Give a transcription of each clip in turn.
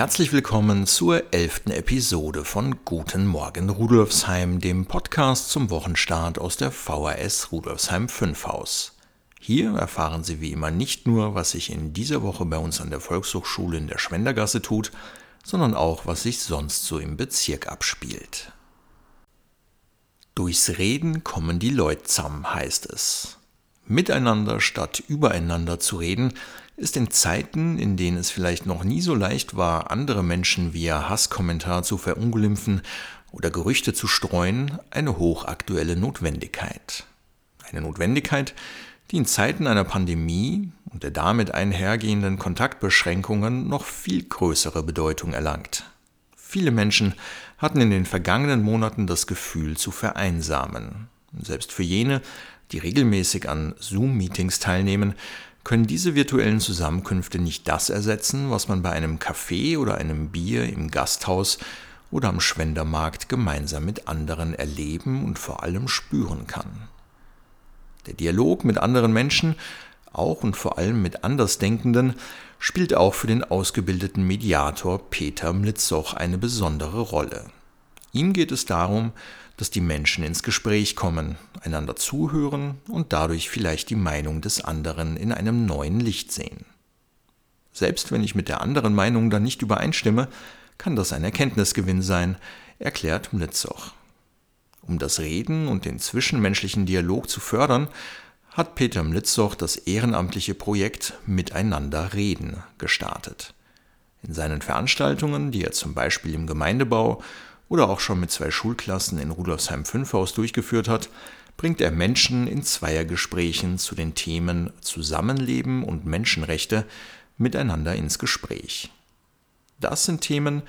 Herzlich willkommen zur elften Episode von Guten Morgen Rudolfsheim, dem Podcast zum Wochenstart aus der VHS Rudolfsheim 5 Haus. Hier erfahren Sie wie immer nicht nur, was sich in dieser Woche bei uns an der Volkshochschule in der Schwendergasse tut, sondern auch, was sich sonst so im Bezirk abspielt. Durchs Reden kommen die Leute zusammen, heißt es. Miteinander statt übereinander zu reden, ist in Zeiten, in denen es vielleicht noch nie so leicht war, andere Menschen via Hasskommentar zu verunglimpfen oder Gerüchte zu streuen, eine hochaktuelle Notwendigkeit. Eine Notwendigkeit, die in Zeiten einer Pandemie und der damit einhergehenden Kontaktbeschränkungen noch viel größere Bedeutung erlangt. Viele Menschen hatten in den vergangenen Monaten das Gefühl zu vereinsamen. Selbst für jene, die regelmäßig an Zoom-Meetings teilnehmen, können diese virtuellen Zusammenkünfte nicht das ersetzen, was man bei einem Kaffee oder einem Bier im Gasthaus oder am Schwendermarkt gemeinsam mit anderen erleben und vor allem spüren kann. Der Dialog mit anderen Menschen, auch und vor allem mit Andersdenkenden, spielt auch für den ausgebildeten Mediator Peter Mlitzoch eine besondere Rolle. Ihm geht es darum, dass die Menschen ins Gespräch kommen, einander zuhören und dadurch vielleicht die Meinung des anderen in einem neuen Licht sehen. Selbst wenn ich mit der anderen Meinung dann nicht übereinstimme, kann das ein Erkenntnisgewinn sein, erklärt Mlitzoch. Um das Reden und den zwischenmenschlichen Dialog zu fördern, hat Peter Mlitzoch das ehrenamtliche Projekt Miteinander reden gestartet. In seinen Veranstaltungen, die er zum Beispiel im Gemeindebau oder auch schon mit zwei Schulklassen in Rudolfsheim 5 Haus durchgeführt hat, bringt er Menschen in Zweiergesprächen zu den Themen Zusammenleben und Menschenrechte miteinander ins Gespräch. Das sind Themen,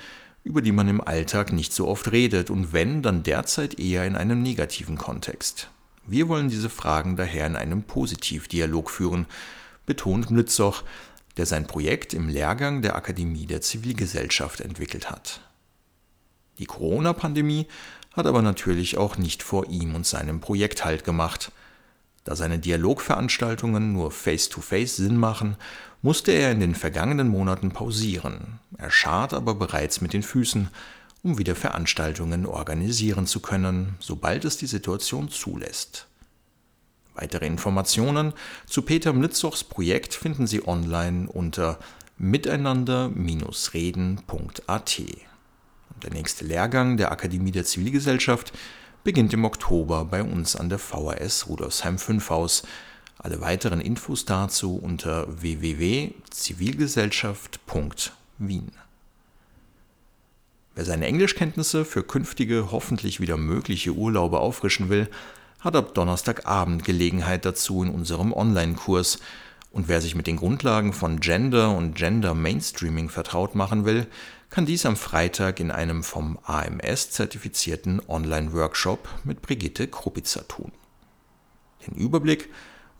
über die man im Alltag nicht so oft redet und wenn, dann derzeit eher in einem negativen Kontext. Wir wollen diese Fragen daher in einem Positivdialog führen, betont Mlitzoch, der sein Projekt im Lehrgang der Akademie der Zivilgesellschaft entwickelt hat. Die Corona-Pandemie hat aber natürlich auch nicht vor ihm und seinem Projekt Halt gemacht. Da seine Dialogveranstaltungen nur face-to-face -face Sinn machen, musste er in den vergangenen Monaten pausieren. Er schart aber bereits mit den Füßen, um wieder Veranstaltungen organisieren zu können, sobald es die Situation zulässt. Weitere Informationen zu Peter Mlitzochs Projekt finden Sie online unter miteinander-reden.at. Der nächste Lehrgang der Akademie der Zivilgesellschaft beginnt im Oktober bei uns an der VHS Rudolfsheim 5 Haus. Alle weiteren Infos dazu unter www.zivilgesellschaft.wien. Wer seine Englischkenntnisse für künftige, hoffentlich wieder mögliche Urlaube auffrischen will, hat ab Donnerstagabend Gelegenheit dazu in unserem Online-Kurs. Und wer sich mit den Grundlagen von Gender und Gender Mainstreaming vertraut machen will, kann dies am Freitag in einem vom AMS zertifizierten Online-Workshop mit Brigitte Krupitzer tun. Den Überblick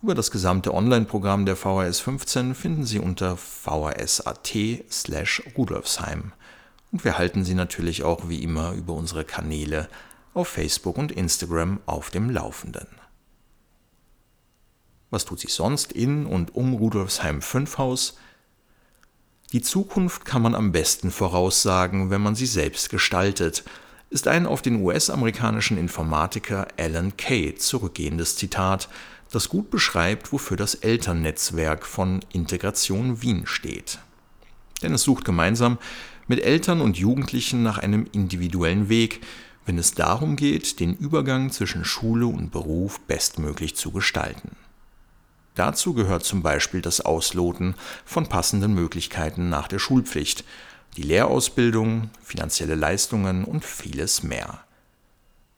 über das gesamte Online-Programm der VHS 15 finden Sie unter vhs.at slash rudolfsheim. Und wir halten Sie natürlich auch wie immer über unsere Kanäle auf Facebook und Instagram auf dem Laufenden. Was tut sich sonst in und um Rudolfsheim 5 Haus? Die Zukunft kann man am besten voraussagen, wenn man sie selbst gestaltet, ist ein auf den US-amerikanischen Informatiker Alan Kay zurückgehendes Zitat, das gut beschreibt, wofür das Elternnetzwerk von Integration Wien steht. Denn es sucht gemeinsam mit Eltern und Jugendlichen nach einem individuellen Weg, wenn es darum geht, den Übergang zwischen Schule und Beruf bestmöglich zu gestalten. Dazu gehört zum Beispiel das Ausloten von passenden Möglichkeiten nach der Schulpflicht, die Lehrausbildung, finanzielle Leistungen und vieles mehr.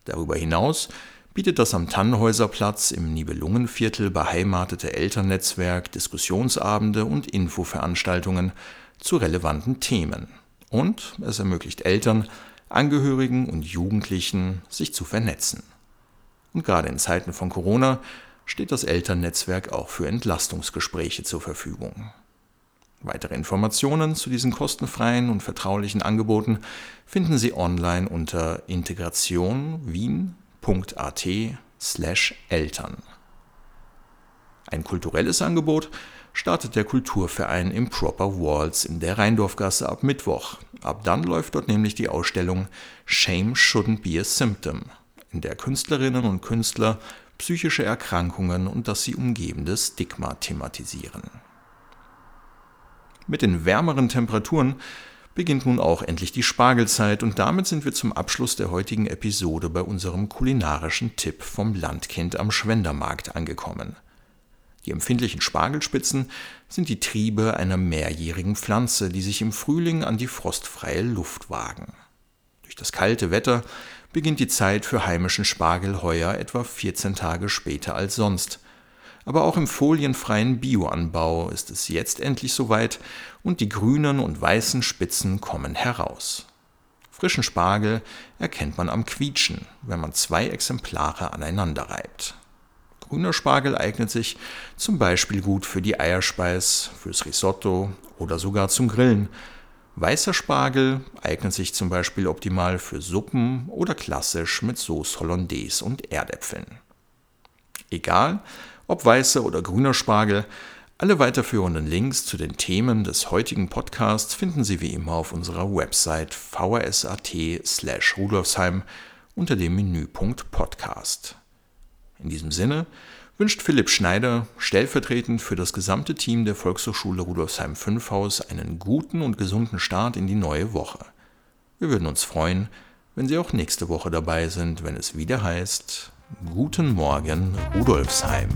Darüber hinaus bietet das am Tannhäuserplatz im Nibelungenviertel beheimatete Elternnetzwerk Diskussionsabende und Infoveranstaltungen zu relevanten Themen. Und es ermöglicht Eltern, Angehörigen und Jugendlichen sich zu vernetzen. Und gerade in Zeiten von Corona steht das Elternnetzwerk auch für Entlastungsgespräche zur Verfügung. Weitere Informationen zu diesen kostenfreien und vertraulichen Angeboten finden Sie online unter integrationwien.at slash Eltern. Ein kulturelles Angebot startet der Kulturverein Improper Walls in der Rheindorfgasse ab Mittwoch. Ab dann läuft dort nämlich die Ausstellung Shame Shouldn't Be a Symptom, in der Künstlerinnen und Künstler psychische Erkrankungen und das sie umgebende Stigma thematisieren. Mit den wärmeren Temperaturen beginnt nun auch endlich die Spargelzeit und damit sind wir zum Abschluss der heutigen Episode bei unserem kulinarischen Tipp vom Landkind am Schwendermarkt angekommen. Die empfindlichen Spargelspitzen sind die Triebe einer mehrjährigen Pflanze, die sich im Frühling an die frostfreie Luft wagen. Durch das kalte Wetter beginnt die Zeit für heimischen Spargel heuer etwa 14 Tage später als sonst – aber auch im folienfreien Bioanbau ist es jetzt endlich soweit und die grünen und weißen Spitzen kommen heraus. Frischen Spargel erkennt man am Quietschen, wenn man zwei Exemplare aneinander reibt. Grüner Spargel eignet sich zum Beispiel gut für die Eierspeis, fürs Risotto oder sogar zum Grillen. Weißer Spargel eignet sich zum Beispiel optimal für Suppen oder klassisch mit Sauce Hollandaise und Erdäpfeln. Egal, ob weißer oder grüner Spargel. Alle weiterführenden Links zu den Themen des heutigen Podcasts finden Sie wie immer auf unserer Website vrs.at slash rudolfsheim unter dem Menüpunkt Podcast. In diesem Sinne wünscht Philipp Schneider stellvertretend für das gesamte Team der Volkshochschule Rudolfsheim 5 Haus einen guten und gesunden Start in die neue Woche. Wir würden uns freuen, wenn Sie auch nächste Woche dabei sind, wenn es wieder heißt Guten Morgen, Rudolfsheim.